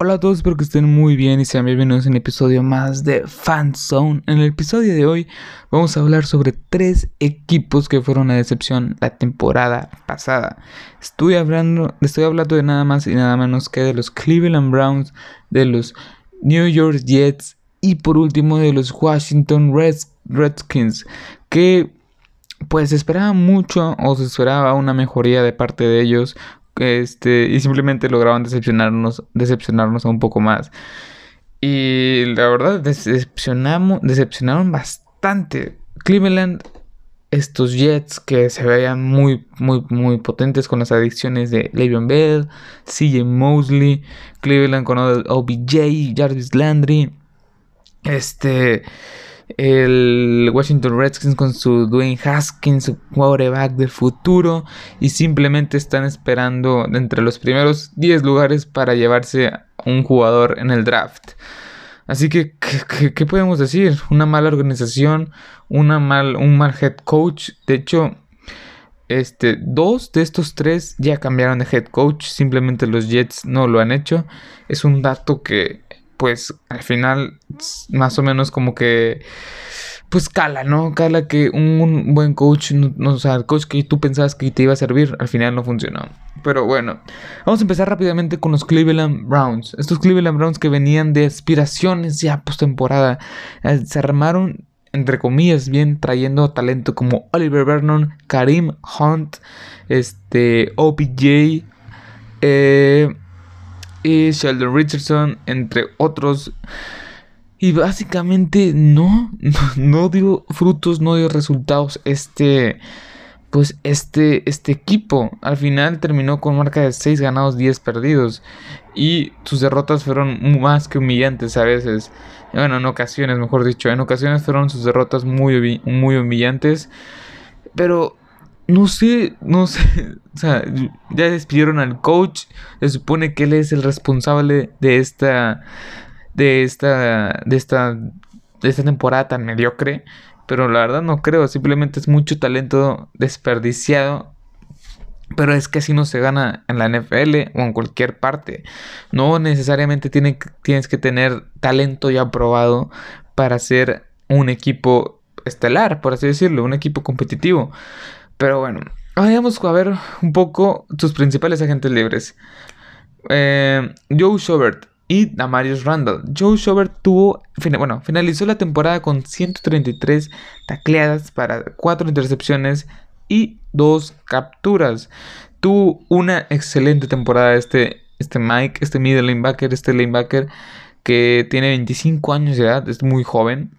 Hola a todos, espero que estén muy bien y sean bienvenidos a un episodio más de Fanzone. En el episodio de hoy vamos a hablar sobre tres equipos que fueron una decepción la temporada pasada. Estoy hablando, estoy hablando de nada más y nada menos que de los Cleveland Browns, de los New York Jets y por último de los Washington Redskins, que pues se esperaba mucho o se esperaba una mejoría de parte de ellos este, y simplemente lograban decepcionarnos, decepcionarnos un poco más. Y la verdad, decepcionamos, decepcionaron bastante. Cleveland, estos Jets que se veían muy, muy, muy potentes con las adicciones de Le'Veon Bell, CJ Mosley, Cleveland con OBJ, Jarvis Landry, este el Washington Redskins con su Dwayne Haskins, su quarterback del futuro, y simplemente están esperando entre los primeros 10 lugares para llevarse un jugador en el draft. Así que, ¿qué, podemos decir? Una mala organización, una mal, un mal head coach. De hecho, este, dos de estos tres ya cambiaron de head coach. Simplemente los Jets no lo han hecho. Es un dato que pues al final más o menos como que pues cala, ¿no? Cala que un, buen coach, o sea, el coach que tú pensabas que te iba a servir, al final no funcionó. Pero bueno, vamos a empezar rápidamente con los Cleveland Browns. Estos Cleveland Browns que venían de aspiraciones ya postemporada, eh, se armaron entre comillas bien trayendo talento como Oliver Vernon, Karim Hunt, este OPJ, eh y Sheldon Richardson, entre otros. Y básicamente no, no, dio frutos, no dio resultados este, pues este, este equipo. Al final terminó con marca de 6 ganados, 10 perdidos. Y sus derrotas fueron más que humillantes a veces. Bueno, en ocasiones, mejor dicho, en ocasiones fueron sus derrotas muy, muy humillantes. Pero no sé, no sé, o sea, ya despidieron al coach, se supone que él es el responsable de esta, de esta, de esta, de esta temporada tan mediocre, pero la verdad no creo, simplemente es mucho talento desperdiciado, pero es que así no se gana en la NFL o en cualquier parte, no necesariamente tiene, tienes que tener talento ya probado para ser un equipo estelar, por así decirlo, un equipo competitivo. Pero bueno, vayamos a ver un poco sus principales agentes libres. Eh, Joe Schobert y Damarius Randall. Joe Schobert tuvo, bueno, finalizó la temporada con 133 tacleadas para 4 intercepciones y 2 capturas. Tuvo una excelente temporada este, este Mike, este middle linebacker, este linebacker que tiene 25 años de edad, es muy joven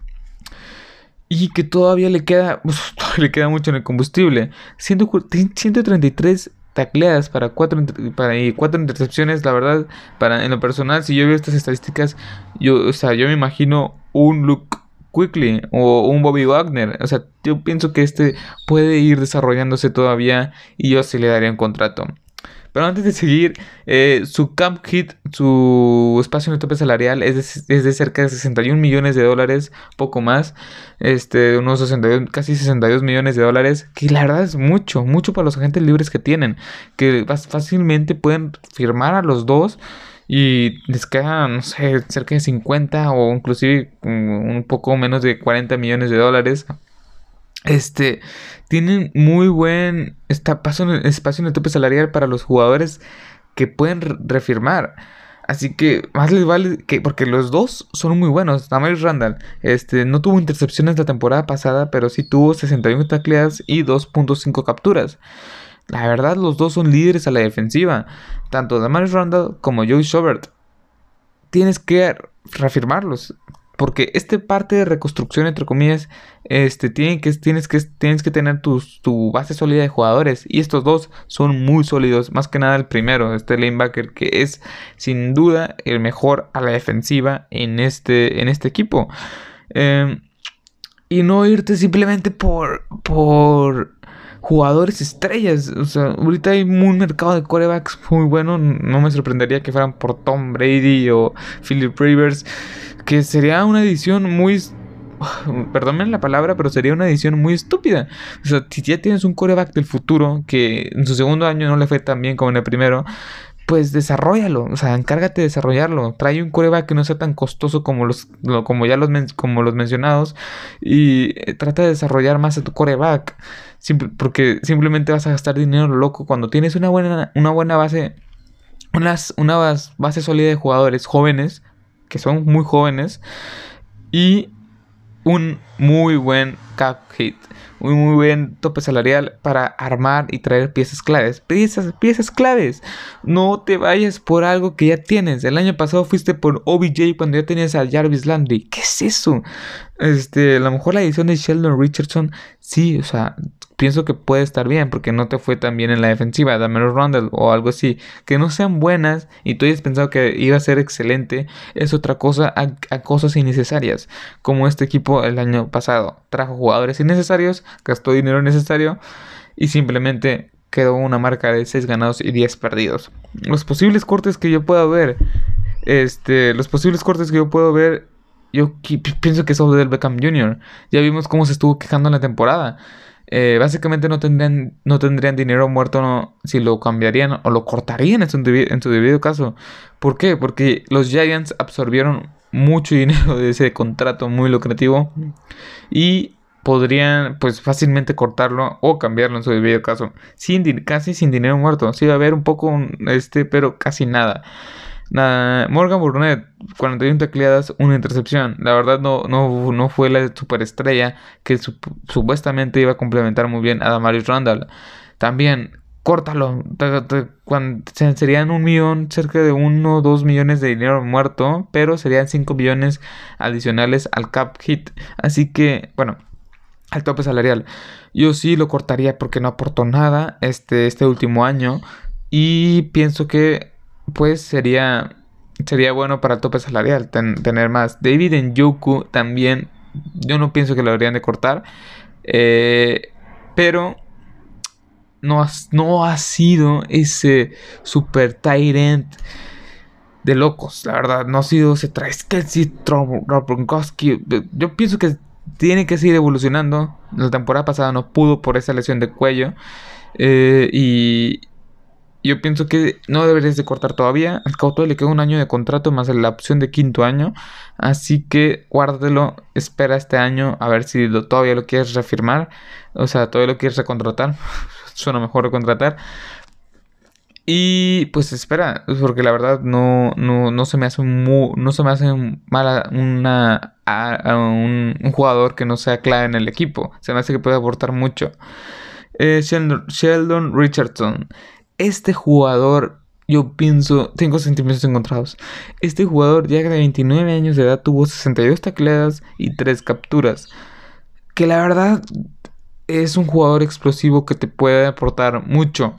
y que todavía le queda, le queda mucho en el combustible. 133 tacleadas para 4 para, cuatro intercepciones, la verdad, para en lo personal, si yo veo estas estadísticas, yo, o sea, yo me imagino un Luke Quickly o un Bobby Wagner. O sea, yo pienso que este puede ir desarrollándose todavía y yo sí le daría un contrato. Pero antes de seguir, eh, su camp hit, su espacio en el tope salarial es de, cerca de 61 millones de dólares, poco más. Este, unos 62, casi 62 millones de dólares, que la verdad es mucho, mucho para los agentes libres que tienen, que fácilmente pueden firmar a los dos y les queda, no sé, cerca de 50 o inclusive un poco menos de 40 millones de dólares este, tienen muy buen espacio en el tope salarial para los jugadores que pueden refirmar. Así que más les vale que, porque los dos son muy buenos. Damaris Randall, este, no tuvo intercepciones la temporada pasada, pero sí tuvo 61 tacleadas y 2.5 capturas. La verdad, los dos son líderes a la defensiva. Tanto Damaris Randall como Joey Schobert. Tienes que reafirmarlos. Porque este parte de reconstrucción, entre comillas, este, tiene que, tienes, que, tienes que tener tu, tu, base sólida de jugadores. Y estos dos son muy sólidos. Más que nada el primero, este linebacker, que es sin duda el mejor a la defensiva en este, en este equipo. Em, y no irte simplemente por, por jugadores estrellas. O sea, ahorita hay un mercado de corebacks muy bueno. No me sorprendería que fueran por Tom Brady o Philip Rivers que sería una edición muy perdónme la palabra, pero sería una edición muy estúpida. O sea, si ya tienes un coreback del futuro que en su segundo año no le fue tan bien como en el primero, pues desarrollalo, o sea, encárgate de desarrollarlo. Trae un coreback que no sea tan costoso como los, como ya los, como los mencionados y eh, trata de desarrollar más a tu coreback, porque simplemente vas a gastar dinero loco cuando tienes una buena, una buena base, unas, una base sólida de jugadores jóvenes, que son muy jóvenes, y un muy buen un muy buen tope salarial para armar y traer piezas claves. Piezas, piezas claves. No te vayas por algo que ya tienes. El año pasado fuiste por OBJ cuando ya tenías a Jarvis Landry. ¿Qué es eso? Este, a lo mejor la edición de Sheldon Richardson, sí, o sea, pienso que puede estar bien porque no te fue tan bien en la defensiva, menos Rondell o algo así. Que no sean buenas y tú hayas pensado que iba a ser excelente es otra cosa a, cosas innecesarias. Como este equipo el año pasado trajo jugadores innecesarios, gastó dinero innecesario y simplemente quedó una marca de 6 ganados y 10 perdidos. Los posibles cortes que yo puedo ver, este, los posibles cortes que yo puedo ver, yo pienso que es del Beckham Jr. Ya vimos cómo se estuvo quejando en la temporada. Eh, básicamente no tendrían, no tendrían dinero muerto si lo cambiarían o lo cortarían en su, en su debido caso. ¿Por qué? Porque los Giants absorbieron mucho dinero de ese contrato muy lucrativo y podrían pues fácilmente cortarlo o cambiarlo en su debido caso sin casi sin dinero muerto sí va a haber un poco este pero casi nada Morgan Burnett, 41 tecleadas, una intercepción. La verdad no, no, no fue la superestrella que supuestamente iba a complementar muy bien a Damarius Randall. También, córtalo. serían un millón, cerca de uno o dos millones de dinero muerto, pero serían 5 millones adicionales al cap hit. Así que, bueno, al tope salarial. Yo sí lo cortaría porque no aportó nada este, este último año. Y pienso que pues sería, sería bueno para el tope salarial tener más. David en Yoku también, yo no pienso que lo deberían de cortar, eh, pero no ha, no ha sido ese super tyrant de locos, la verdad, no ha sido ese Traskelsey, Gronkowski. Yo pienso que tiene que seguir evolucionando. La temporada pasada no pudo por esa lesión de cuello. Eh, y, yo pienso que no deberías de cortar todavía. Al Cauto le queda un año de contrato más la opción de quinto año. Así que guárdelo, espera este año a ver si lo, todavía lo quieres reafirmar. O sea, todavía lo quieres recontratar. Suena mejor recontratar. Y pues espera, porque la verdad no, no, se me hace no se me hace mala una, un, jugador que no sea clave en el equipo. Se me hace que puede aportar mucho. Eh, Sheldon Richardson este jugador, yo pienso, tengo sentimientos encontrados. Este jugador ya de 29 años de edad tuvo 62 tacleadas y 3 capturas. Que la verdad es un jugador explosivo que te puede aportar mucho.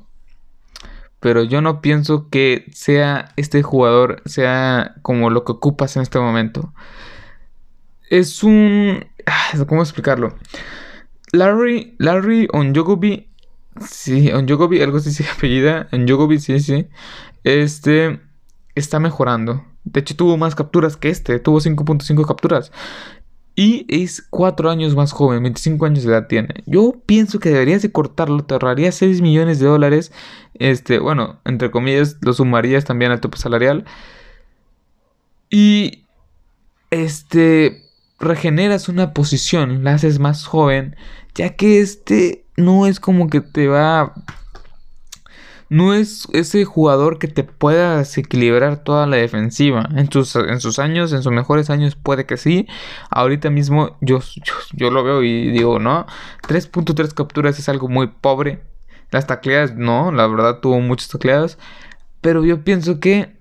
Pero yo no pienso que sea este jugador, sea como lo que ocupas en este momento. Es un... Ah, ¿Cómo explicarlo? Larry, Larry Onjogobi Sí, Onjogobi, algo así se apellida. Onjogobi, sí, sí. Este está mejorando. De hecho, tuvo más capturas que este. Tuvo 5.5 capturas. Y es 4 años más joven, 25 años de edad tiene. Yo pienso que deberías de cortarlo, te ahorrarías 6 millones de dólares. Este, bueno, entre comillas, lo sumarías también al tope salarial. Y este regeneras una posición, la haces más joven, ya que este no es como que te va... No es ese jugador que te pueda desequilibrar toda la defensiva. En sus, en sus años, en sus mejores años puede que sí. Ahorita mismo yo, yo, lo veo y digo, no. 3.3 capturas es algo muy pobre. Las tacleadas, no, la verdad tuvo muchas tacleadas. Pero yo pienso que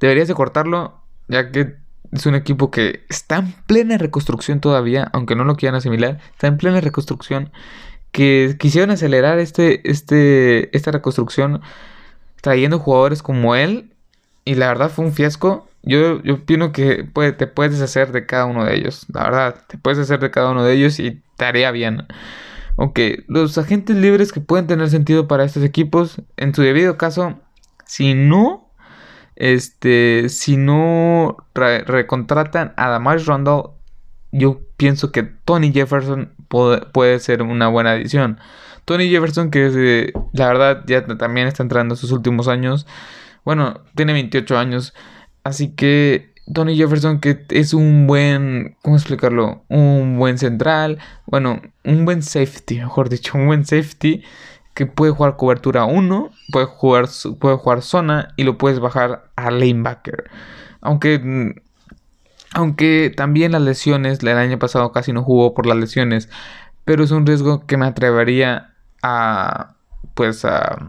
deberías de cortarlo, ya que es un equipo que está en plena reconstrucción todavía, aunque no lo quieran asimilar, está en plena reconstrucción que quisieron acelerar este, este, esta reconstrucción trayendo jugadores como él. Y la verdad fue un fiasco. Yo, yo opino que te puedes hacer de cada uno de ellos. La verdad, te puedes hacer de cada uno de ellos y te haría bien. Ok, los agentes libres que pueden tener sentido para estos equipos, en su debido caso, si no, este, si no recontratan a Damage Rundle yo pienso que Tony Jefferson puede, ser una buena adición. Tony Jefferson, que la verdad ya también está entrando en sus últimos años, Bueno, tiene 28 años. Así que Tony Jefferson, que es un buen, ¿cómo explicarlo? Un buen central, bueno, un buen safety, mejor dicho, un buen safety que puede jugar cobertura 1, puede jugar, puede jugar zona y lo puedes bajar a lanebacker. Aunque, aunque también las lesiones, el año pasado casi no jugó por las lesiones, pero es un riesgo que me atrevería a, pues, a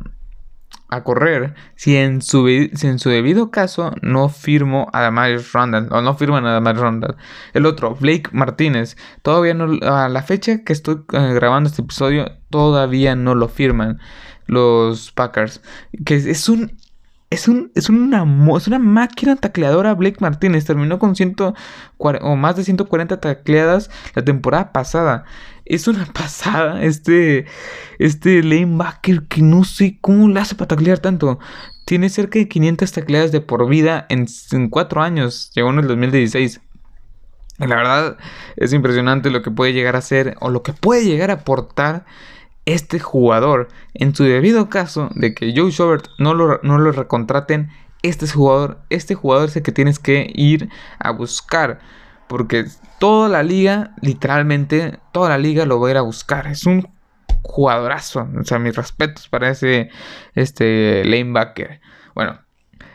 a correr si en su, en su debido caso no firmo a Damaris Randall o no firman a Damaris Randall. El otro, Blake Martínez, todavía no, a la fecha que estoy eh, grabando este episodio, todavía no lo firman los Packers. Que es un es, un, es, una, es una máquina tacleadora Blake Martínez. Terminó con o más de 140 tacleadas la temporada pasada. Es una pasada este, este lanebacker que no sé cómo le hace para taclear tanto. Tiene cerca de 500 tacleadas de por vida en, en 4 años. Llegó en el 2016. La verdad es impresionante lo que puede llegar a ser o lo que puede llegar a aportar este jugador. En su debido caso de que Joe Schobert no lo, no lo recontraten, este jugador, este jugador es el que tienes que ir a buscar. Porque toda la liga, literalmente, toda la liga lo va a ir a buscar. Es un jugadorazo. O sea, mis respetos para ese este, lanebacker. Bueno,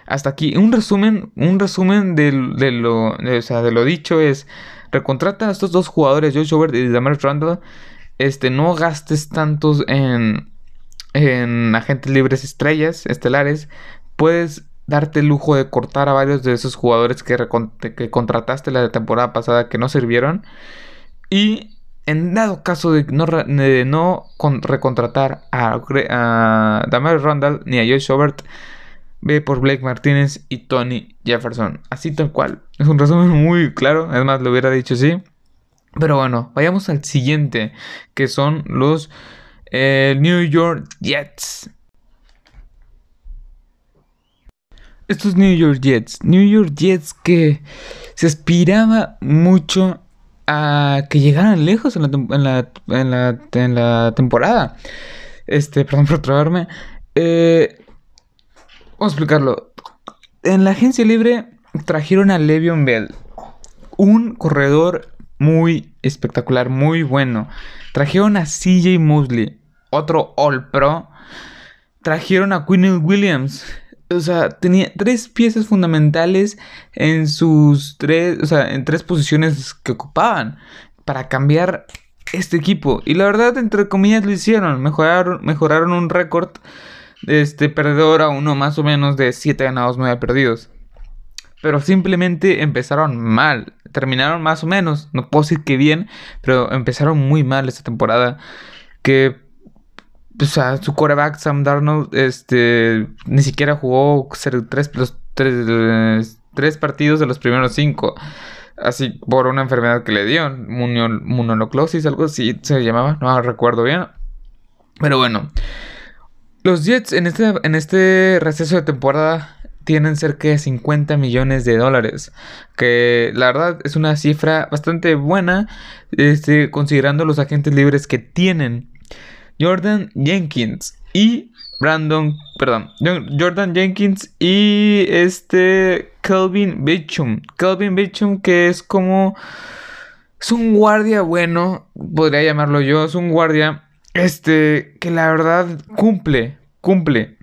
hasta aquí. Un resumen, un resumen de, lo, de lo dicho es... Recontrata a estos dos jugadores, Joe Schobert y Damaris Randall este, no gastes tantos en, en agentes libres estrellas, estelares, puedes darte el lujo de cortar a varios de esos jugadores que, que contrataste la temporada pasada que no sirvieron. Y en dado caso de no, no recontratar a, a Damaris Randall ni a Joe Schobert, ve por Blake Martínez y Tony Jefferson. Así tal cual. Es un resumen muy claro. Además, lo hubiera dicho así. Pero bueno, vayamos al siguiente, que son los eh, New York Jets. Estos New York Jets, New York Jets que se aspiraba mucho a que llegaran lejos en la, en la, temporada. Este, perdón por trabarme. Eh, vamos a explicarlo. En la agencia libre trajeron a Le'Veon Bell, un corredor muy espectacular, muy bueno. Trajeron a CJ Mosley, otro All Pro. Trajeron a Quinn Williams. O sea, tenía tres piezas fundamentales en sus tres, o sea, en tres posiciones que ocupaban para cambiar este equipo. Y la verdad, entre comillas, lo hicieron. Mejoraron, mejoraron un récord este perdedor a uno más o menos de 7 ganados, 9 perdidos. Pero simplemente empezaron mal terminaron más o menos. No puedo decir que bien, pero empezaron muy mal esta temporada. Que o sea, su quarterback Sam Darnold este, ni siquiera jugó tres, los, tres, partidos de los primeros cinco. Así por una enfermedad que le dio, monoloclosis, algo así se llamaba, no recuerdo bien. Pero bueno, los Jets en este, en este receso de temporada tienen cerca de 50 millones de dólares. Que la verdad es una cifra bastante buena, este, considerando los agentes libres que tienen. Jordan Jenkins y Brandon, perdón, Jordan Jenkins y este Calvin Bichum. Calvin Bichum que es como... Es un guardia bueno, podría llamarlo yo. Es un guardia, este, que la verdad cumple, cumple.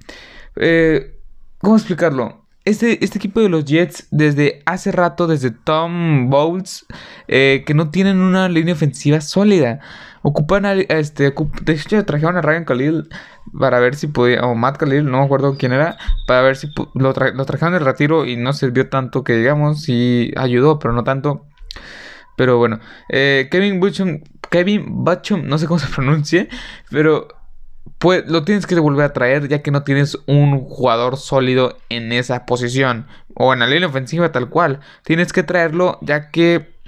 Eh, ¿Cómo explicarlo? Este, este, equipo de los Jets, desde hace rato, desde Tom Bowles, eh, que no tienen una línea ofensiva sólida. Ocupan a, este, de hecho trajeron a Ryan Khalil para ver si podía, o Matt Khalil, no me acuerdo quién era, para ver si lo, trajeron de retiro y no sirvió tanto que digamos, sí ayudó, pero no tanto. Pero bueno, eh, Kevin Butchum, Kevin Butchum, no sé cómo se pronuncie, pero pues lo tienes que volver a traer ya que no tienes un jugador sólido en esa posición o en la línea ofensiva tal cual. Tienes que traerlo ya que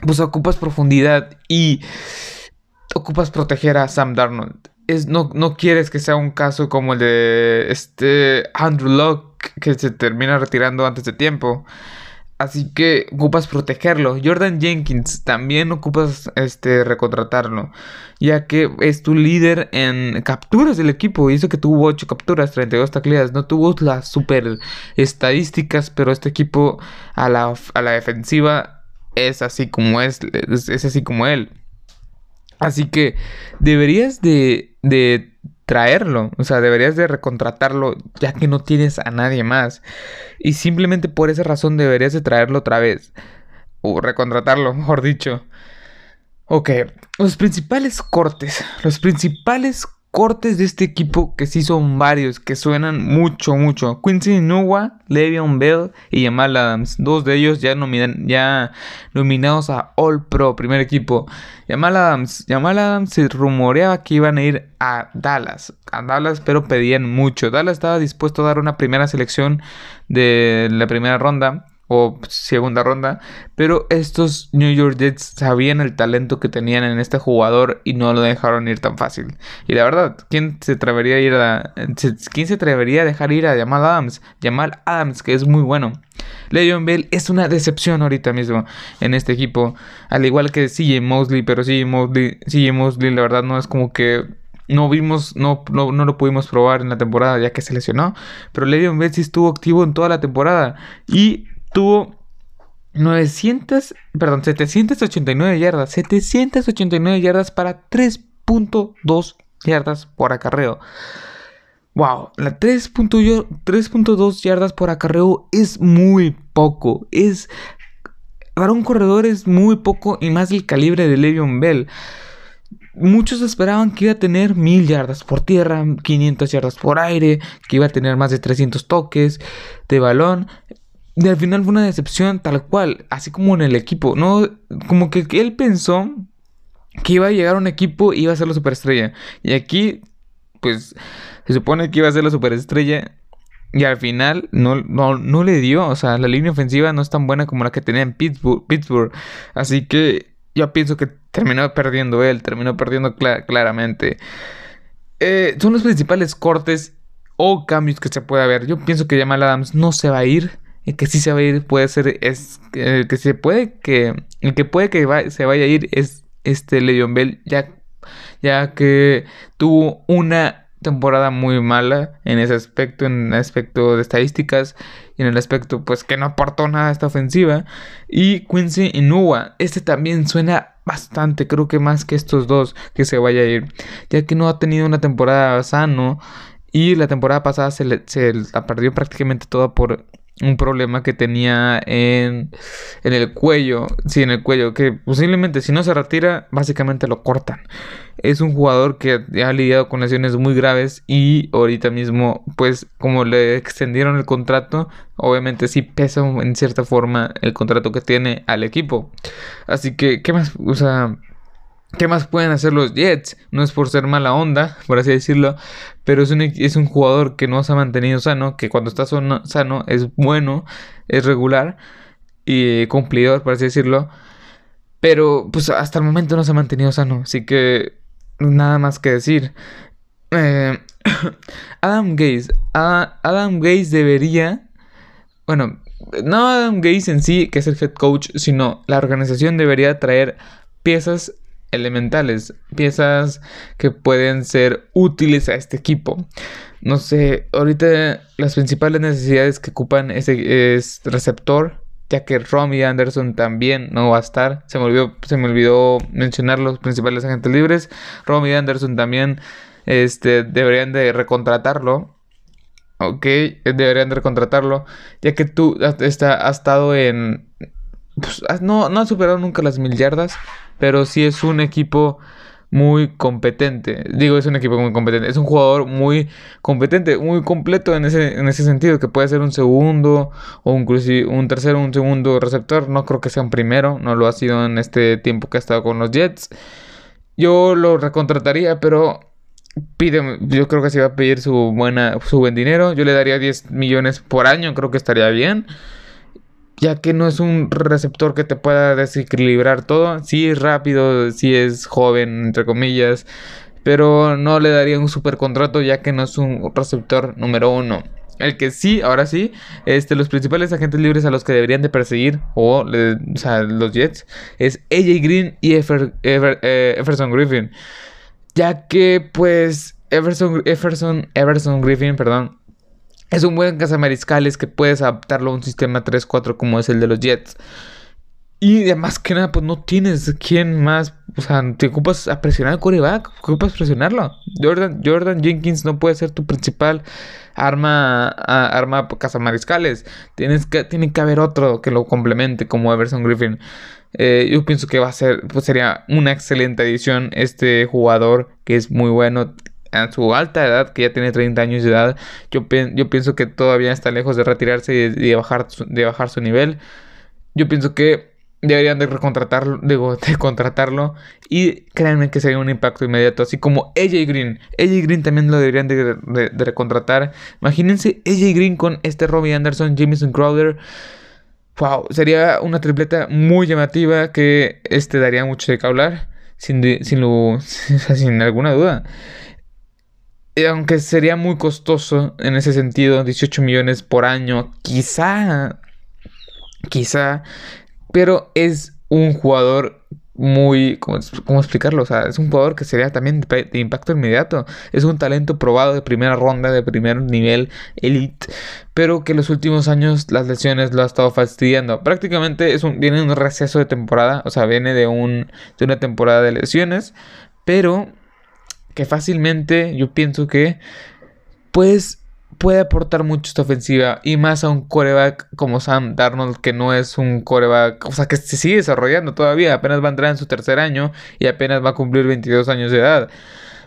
pues ocupas profundidad y ocupas proteger a Sam Darnold. Es, no, no quieres que sea un caso como el de este Andrew Locke que se termina retirando antes de tiempo. Así que ocupas protegerlo. Jordan Jenkins también ocupas este recontratarlo. Ya que es tu líder en capturas del equipo. Hizo que tuvo 8 capturas, 32 tacleadas. No tuvo las super estadísticas. Pero este equipo a la, a la defensiva es así como es. Es, así como él. Así que deberías de, de traerlo. O sea, deberías de recontratarlo ya que no tienes a nadie más. Y simplemente por esa razón deberías de traerlo otra vez. O recontratarlo, mejor dicho. Ok, los principales cortes. Los principales cortes de este equipo que sí son varios, que suenan mucho, mucho. Quincy Nua, Le'Veon Bell y Jamal Adams. Dos de ellos ya, ya nominados a All Pro, primer equipo. Jamal Adams, Jamal Adams se rumoreaba que iban a ir a Dallas. A Dallas, pero pedían mucho. Dallas estaba dispuesto a dar una primera selección de la primera ronda o segunda ronda, pero estos New York Jets sabían el talento que tenían en este jugador y no lo dejaron ir tan fácil. Y la verdad, ¿quién se atrevería a ir a quién se atrevería a dejar ir a Jamal Adams? Jamal Adams, que es muy bueno. Le'Veon Bell es una decepción ahorita mismo en este equipo, al igual que CJ Mosley, pero CJ Mosley, CJ Mosley la verdad no es como que no vimos, no, no, lo pudimos probar en la temporada ya que se lesionó. Pero Le'Veon Bell sí estuvo activo en toda la temporada. Y tuvo 900, perdón, 789 yardas, 789 yardas para 3.2 yardas por acarreo. Wow, la 3.2 yardas por acarreo es muy poco. Es para un corredor es muy poco y más del calibre de Le'Veon Bell. Muchos esperaban que iba a tener 1000 yardas por tierra, 500 yardas por aire, que iba a tener más de 300 toques de balón. Y al final fue una decepción tal cual, así como en el equipo. No, como que él pensó que iba a llegar un equipo y iba a ser la superestrella. Y aquí, pues, se supone que iba a ser la superestrella. Y al final no, no, le dio. O sea, la línea ofensiva no es tan buena como la que tenía en Pittsburgh. Pittsburgh. Así que yo pienso que terminó perdiendo él. Terminó perdiendo claramente. Eh, son los principales cortes o cambios que se puede ver. Yo pienso que Jamal Adams no se va a ir el que sí se va a ir puede ser es el que se puede que el que puede que se vaya a ir es este Le'Veon Bell ya ya que tuvo una temporada muy mala en ese aspecto en el aspecto de estadísticas y en el aspecto pues que no aportó nada a esta ofensiva. Y Quincy Inua este también suena bastante creo que más que estos dos que se vaya a ir ya que no ha tenido una temporada sano y la temporada pasada se, se la perdió prácticamente toda por un problema que tenía en, en el cuello, sí, en el cuello, que posiblemente si no se retira, básicamente lo cortan. Es un jugador que ha lidiado con lesiones muy graves y ahorita mismo, pues como le extendieron el contrato, obviamente sí pesa en cierta forma el contrato que tiene al equipo. Así que, ¿qué más? O sea... ¿Qué más pueden hacer los Jets? No es por ser mala onda, por así decirlo, pero es un, es un jugador que no se ha mantenido sano, que cuando está sano es bueno, es regular y cumplidor, por así decirlo. Pero pues hasta el momento no se ha mantenido sano, así que nada más que decir. Eh, Adam Gaze, Adam Gaze debería, bueno, no Adam Gaze en sí, que es el head coach, sino la organización debería traer piezas elementales, piezas que pueden ser útiles a este equipo. No sé, ahorita las principales necesidades que ocupan es receptor, ya que Romy Anderson también no va a estar. Se me olvidó, se me olvidó mencionar los principales agentes libres. Romy Anderson también este, deberían de recontratarlo. Ok, deberían de recontratarlo, ya que tú está, has estado en... Pues, no, no has superado nunca las mil yardas, pero sí es un equipo muy competente. Digo, es un equipo muy competente. Es un jugador muy competente, muy completo en ese, en ese sentido, que puede ser un segundo o inclusive un tercero, un segundo receptor. No creo que sea un primero, no lo ha sido en este tiempo que ha estado con los Jets. Yo lo recontrataría, pero pide, yo creo que si va a pedir su buena, su buen dinero. Yo le daría 10 millones por año, creo que estaría bien ya que no es un receptor que te pueda desequilibrar todo. Sí es rápido, sí es joven, entre comillas, pero no le daría un super contrato ya que no es un receptor número uno. El que sí, ahora sí, este, los principales agentes libres a los que deberían de perseguir, o, sea, los Jets, es AJ Green y eh, Everson Griffin. Ya que, pues, Everson, Everson, Everson Griffin, perdón, es un buen cazamariscales que puedes adaptarlo a un sistema 3-4 como es el de los Jets. Y además que nada, pues no tienes quien más. O sea, te ocupas a presionar al coreback. Ocupas presionarlo. Jordan, Jordan Jenkins no puede ser tu principal arma, arma cazamariscales. Tienes que, tiene que haber otro que lo complemente, como Everson Griffin. Eh, yo pienso que va a ser, pues sería una excelente adición este jugador que es muy bueno a su alta edad, que ya tiene 30 años de edad. Yo, yo pienso que todavía está lejos de retirarse y de, bajar, de bajar su nivel. Yo pienso que deberían de recontratarlo, de contratarlo y créanme que sería un impacto inmediato, así como AJ Green. AJ Green también lo deberían de, de, recontratar. Imagínense AJ Green con este Robbie Anderson, Jameson Crowder. Wow, sería una tripleta muy llamativa que este daría mucho de que hablar, sin, sin, sin alguna duda. Y aunque sería muy costoso en ese sentido, 18 millones por año, quizá, quizá pero es un jugador muy, ¿cómo, explicarlo? O sea, es un jugador que sería también de, impacto inmediato. Es un talento probado de primera ronda, de primer nivel, elite, pero que en los últimos años las lesiones lo ha estado fastidiando. Prácticamente es un, viene de un receso de temporada, o sea, viene de, un, de una temporada de lesiones, pero que fácilmente yo pienso que, pues, puede aportar mucho esta ofensiva y más a un coreback como Sam Darnold que no es un coreback, o sea que se sigue desarrollando todavía, apenas va a entrar en su tercer año y apenas va a cumplir 22 años de edad.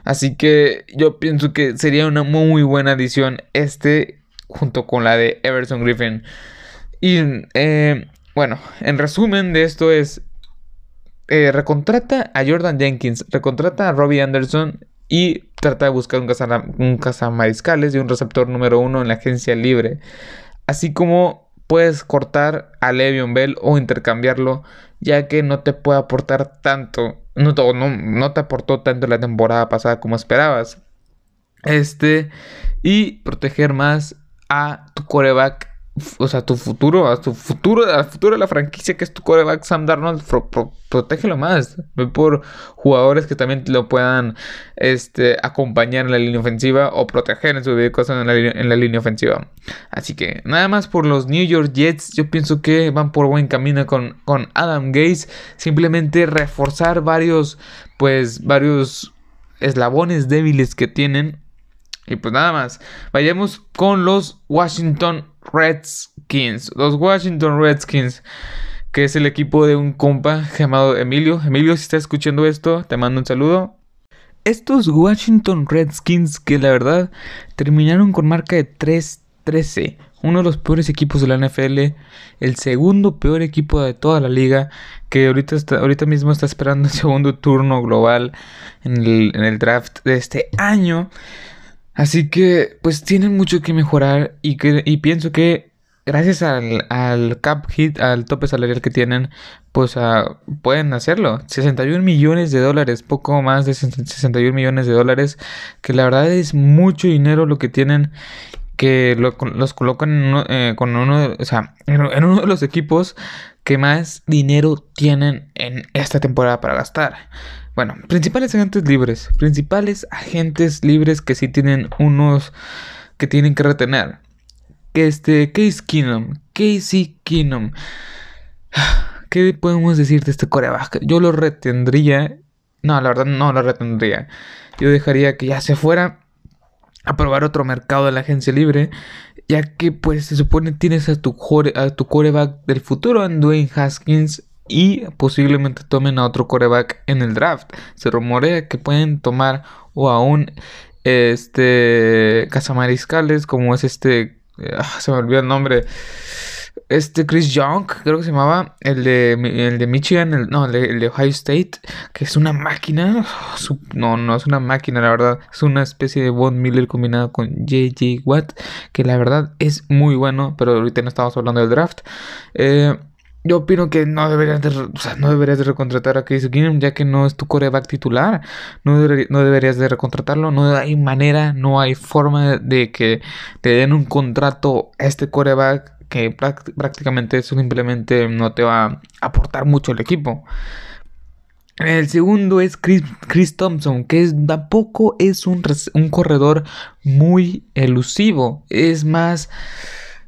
Así que yo pienso que sería una muy buena adición este junto con la de Everson Griffin. Y eh, bueno, en resumen de esto es, eh, recontrata a Jordan Jenkins, recontrata a Robbie Anderson y trata de buscar un, cazamariscales y un receptor número uno en la agencia libre. Así como puedes cortar a Le'Veon Bell o intercambiarlo, ya que no te puede aportar tanto, no, no, no te aportó tanto la temporada pasada como esperabas. Este, y proteger más a tu coreback o sea, tu futuro, a tu futuro, al futuro de la franquicia que es tu coreback Sam Darnold, protégelo más. Por jugadores que también lo puedan este, acompañar en la línea ofensiva o proteger en su cosas en la, en la línea ofensiva. Así que nada más por los New York Jets, yo pienso que van por buen camino con, con Adam Gaze. Simplemente reforzar varios, pues, varios eslabones débiles que tienen. Y pues nada más, vayamos con los Washington Redskins. Los Washington Redskins. Que es el equipo de un compa llamado Emilio. Emilio, si estás escuchando esto, te mando un saludo. Estos Washington Redskins que la verdad terminaron con marca de 3-13. Uno de los peores equipos de la NFL. El segundo peor equipo de toda la liga. Que ahorita, ahorita mismo está esperando el segundo turno global en el draft de este año. Así que pues tienen mucho que mejorar y, que, y pienso que gracias al, cap hit, al tope salarial que tienen, pues uh, pueden hacerlo. 61 millones de dólares, poco más de 61 millones de dólares, que la verdad es mucho dinero lo que tienen, que los colocan eh, con uno, o sea, en uno de los equipos que más dinero tienen en esta temporada para gastar. Bueno, principales agentes libres. Principales agentes libres que sí tienen unos que tienen que retener. Que este, Case Keenum. Casey Keenum. ¿Qué podemos decir de este coreback? Yo lo retendría. No, la verdad no lo retendría. Yo dejaría que ya se fuera a probar otro mercado de la agencia libre. Ya que pues se supone tienes a tu, a tu coreback del futuro en Dwayne Haskins y posiblemente tomen a otro coreback en el draft. Se rumorea que pueden tomar o aún este cazamariscales como es este ah, se me olvidó el nombre este Chris Young creo que se llamaba el de el de Michigan no el de, Ohio State que es una máquina no no es una máquina la verdad es una especie de Von Miller combinado con JJ Watt que la verdad es muy bueno pero ahorita no estamos hablando del draft eh, yo opino que no deberías de, no deberías de recontratar a Case Keenum ya que no es tu coreback titular. No, no deberías de recontratarlo. No hay manera, no hay forma de que te den un contrato a este coreback que prácticamente simplemente no te va a aportar mucho el equipo. El segundo es Chris, Thompson, que tampoco es un, un corredor muy elusivo. Es más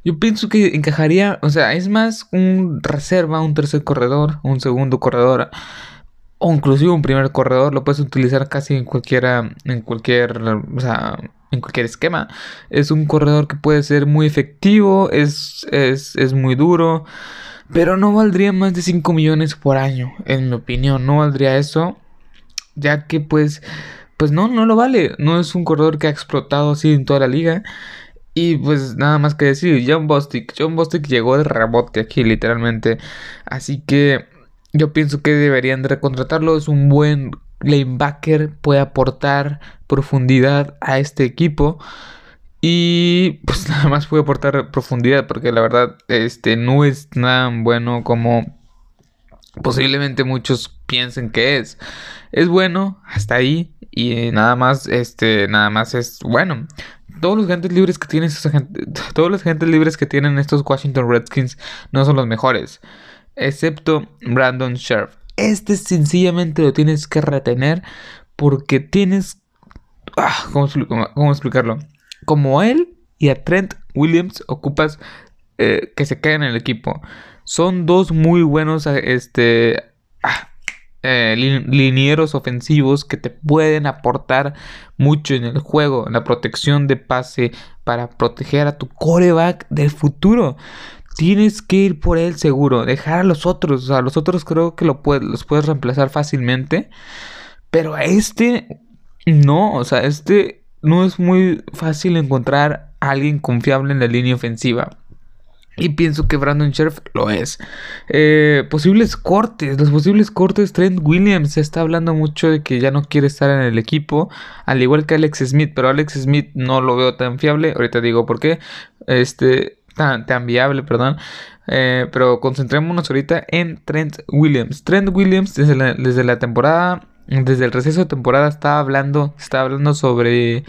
yo pienso que encajaría, o sea, es más un reserva, un tercer corredor, un segundo corredor, o inclusive un primer corredor, lo puedes utilizar casi en cualquiera, en cualquier, o sea, en cualquier esquema. Es un corredor que puede ser muy efectivo, es, es, es muy duro, pero no valdría más de 5 millones por año, en mi opinión, no valdría eso, ya que pues, pues no, no lo vale, no es un corredor que ha explotado así en toda la liga. Y pues nada más que decir, John Bostic. John Bostic llegó de rebote aquí literalmente. Así que yo pienso que deberían de recontratarlo. Es un buen lanebacker, puede aportar profundidad a este equipo. Y pues nada más puede aportar profundidad porque la verdad este no es tan bueno como posiblemente muchos piensen que es. Es bueno hasta ahí y nada más este nada más es bueno todos los agentes libres que tienen todos los agentes libres que tienen estos Washington Redskins no son los mejores, excepto Brandon Scherf. Este sencillamente lo tienes que retener porque tienes ah, ¿cómo, explicarlo? Como él y a Trent Williams ocupas eh, que se queden en el equipo. Son dos muy buenos este ah, eh, linieros ofensivos que te pueden aportar mucho en el juego, en la protección de pase para proteger a tu coreback del futuro. Tienes que ir por él seguro, dejar a los otros, sea, los otros creo que lo los puedes reemplazar fácilmente, pero a este no, o sea, este no es muy fácil encontrar a alguien confiable en la línea ofensiva. Y pienso que Brandon Sheriff lo es. Eh, posibles cortes. Los posibles cortes. Trent Williams se está hablando mucho de que ya no quiere estar en el equipo. Al igual que Alex Smith. Pero Alex Smith no lo veo tan fiable. Ahorita digo por qué. Este. Tan, tan viable, perdón. Eh, pero concentrémonos ahorita en Trent Williams. Trent Williams desde la, desde la temporada. Desde el receso de temporada estaba hablando. Estaba hablando sobre.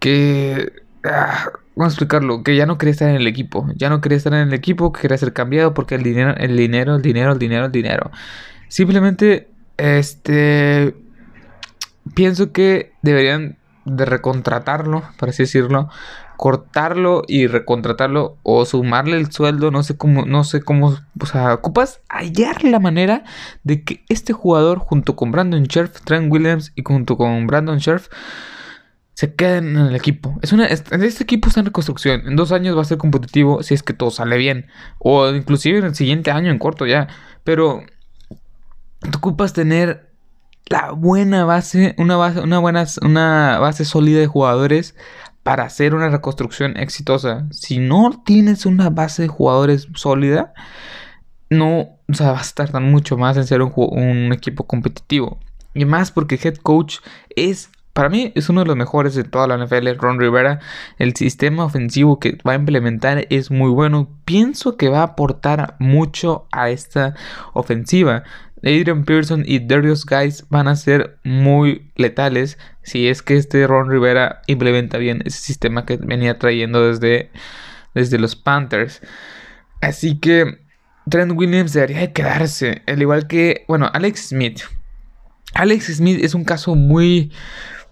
Que. Ah, ¿Cómo explicarlo? Que ya no quería estar en el equipo. Ya no quería estar en el equipo, que quería ser cambiado porque el dinero, el dinero, el dinero, el dinero, el dinero. Simplemente, este. Pienso que deberían de recontratarlo, por así decirlo. Cortarlo y recontratarlo o sumarle el sueldo. No sé cómo, no sé cómo. O sea, ocupas hallar la manera de que este jugador, junto con Brandon Scherf, Trent Williams y junto con Brandon Scherf se queden en el equipo. Es una, este equipo está en reconstrucción. En dos años va a ser competitivo si es que todo sale bien. O inclusive en el siguiente año, en corto ya. Pero te ocupas tener la buena base, una base, una buena, una base sólida de jugadores para hacer una reconstrucción exitosa. Si no tienes una base de jugadores sólida, no o sea, vas a tardar mucho más en ser un, un equipo competitivo. Y más porque head coach es para mí es uno de los mejores de toda la NFL, Ron Rivera. El sistema ofensivo que va a implementar es muy bueno. Pienso que va a aportar mucho a esta ofensiva. Adrian Pearson y Darius Guys van a ser muy letales si es que este Ron Rivera implementa bien ese sistema que venía trayendo desde, desde los Panthers. Así que Trent Williams debería quedarse. Al igual que, bueno, Alex Smith. Alex Smith es un caso muy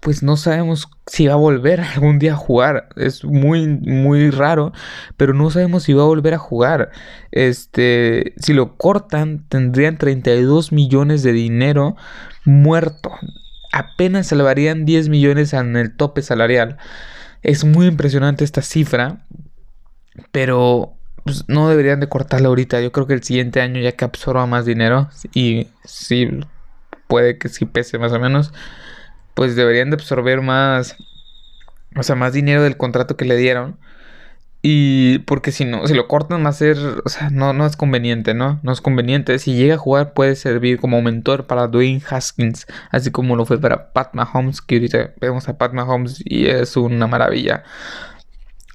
pues no sabemos si va a volver algún día a jugar. Es muy, muy raro, pero no sabemos si va a volver a jugar. Este, si lo cortan, tendrían 32 millones de dinero muerto. Apenas salvarían 10 millones en el tope salarial. Es muy impresionante esta cifra, pero pues, no deberían de cortarla ahorita. Yo creo que el siguiente año ya que absorba más dinero y sí puede que sí pese más o menos pues deberían de absorber más, o sea, más dinero del contrato que le dieron. Y porque si no, si lo cortan va a ser, o sea, no, no es conveniente, ¿no? No es conveniente. Si llega a jugar puede servir como mentor para Dwayne Haskins, así como lo fue para Pat Mahomes, que ahorita vemos a Pat Mahomes y es una maravilla.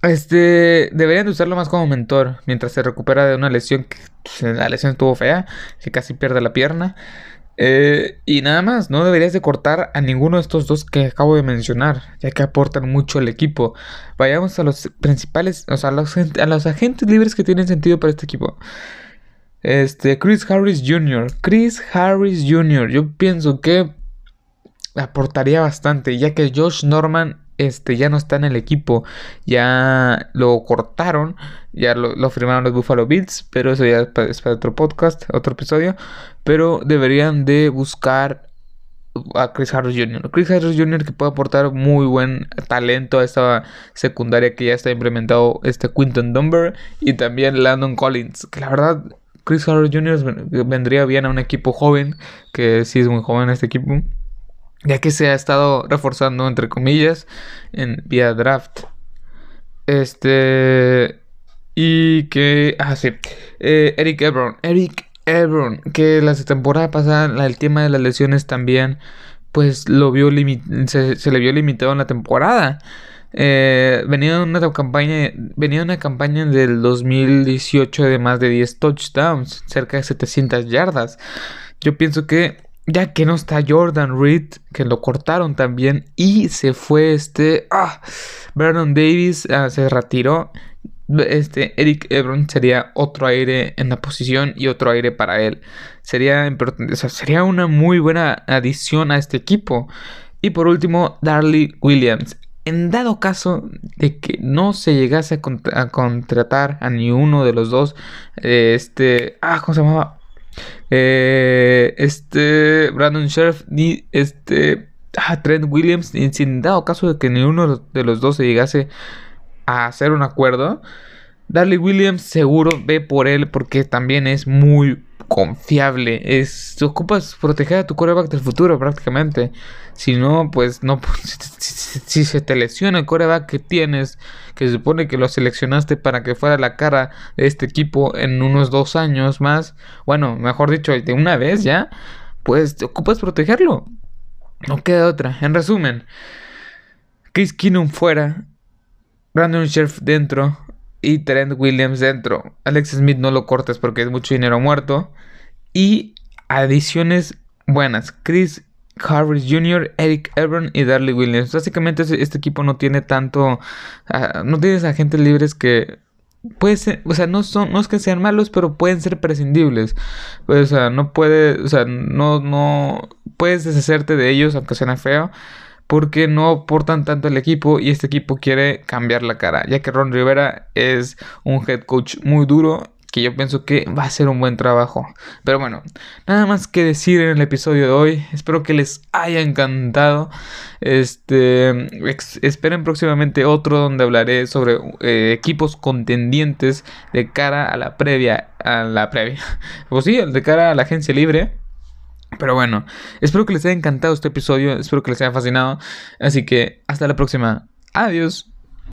Este, deberían de usarlo más como mentor mientras se recupera de una lesión que pues, la lesión estuvo fea, que casi pierde la pierna. Eh, y nada más, no deberías de cortar a ninguno de estos dos que acabo de mencionar, ya que aportan mucho al equipo. Vayamos a los principales, o sea, a los, a los agentes libres que tienen sentido para este equipo. Este, Chris Harris Jr. Chris Harris Jr. Yo pienso que aportaría bastante, ya que Josh Norman este, ya no está en el equipo, ya lo cortaron, ya lo, firmaron los Buffalo Bills, pero eso ya es para, otro podcast, otro episodio, pero deberían de buscar a Chris Harris Jr. Chris Harris Jr. que puede aportar muy buen talento a esta secundaria que ya está implementado este Quinton Dunbar y también Landon Collins, que la verdad Chris Harris Jr. vendría bien a un equipo joven, que sí es muy joven este equipo ya que se ha estado reforzando, entre comillas, en vía draft. Este. Y que. Ah, sí. Eh, Eric Ebron. Eric Ebron. Que la temporada pasada, el tema de las lesiones también. Pues lo vio se, se, le vio limitado en la temporada. Eh, venía una campaña. Venía una campaña del 2018 de más de 10 touchdowns. Cerca de 700 yardas. Yo pienso que ya que no está Jordan Reed, que lo cortaron también, y se fue este, ah, Vernon Davis ah, se retiró. Este Eric Ebron sería otro aire en la posición y otro aire para él. Sería, sería una muy buena adición a este equipo. Y por último, Darley Williams. En dado caso de que no se llegase a, contratar a ni uno de los dos, este, ah, ¿cómo se llamaba? Eh, este Brandon Sheriff ni este ah, Trent Williams, sin dado caso de que ninguno de los dos se llegase a hacer un acuerdo, Darley Williams seguro ve por él porque también es muy confiable. Es, ocupas proteger a tu coreback del futuro prácticamente. Si no, pues no. Si, se te lesiona el coreback que tienes, que se supone que lo seleccionaste para que fuera la cara de este equipo en unos dos años más, bueno, mejor dicho, de una vez ya, pues te ocupas protegerlo. No queda otra. En resumen, Chris Keenum fuera, Brandon Sheriff dentro, y Trent Williams dentro. Alex Smith no lo cortes porque es mucho dinero muerto. Y adiciones buenas. Chris Harris Jr., Eric Ebron y Darley Williams. Básicamente este equipo no tiene tanto... Ah, no tienes agentes libres que... Puede ser, o sea, no son, no es que sean malos, pero pueden ser prescindibles. o sea, no puede, o sea, no, no, puedes deshacerte de ellos, aunque suene feo porque no aportan tanto al equipo y este equipo quiere cambiar la cara, ya que Ron Rivera es un head coach muy duro que yo pienso que va a ser un buen trabajo. Pero bueno, nada más que decir en el episodio de hoy. Espero que les haya encantado. Este, esperen próximamente otro donde hablaré sobre eh, equipos contendientes de cara a la previa, a la previa. Pues sí, de cara a la agencia libre. Pero bueno, espero que les haya encantado este episodio, espero que les haya fascinado. Así que hasta la próxima. Adiós.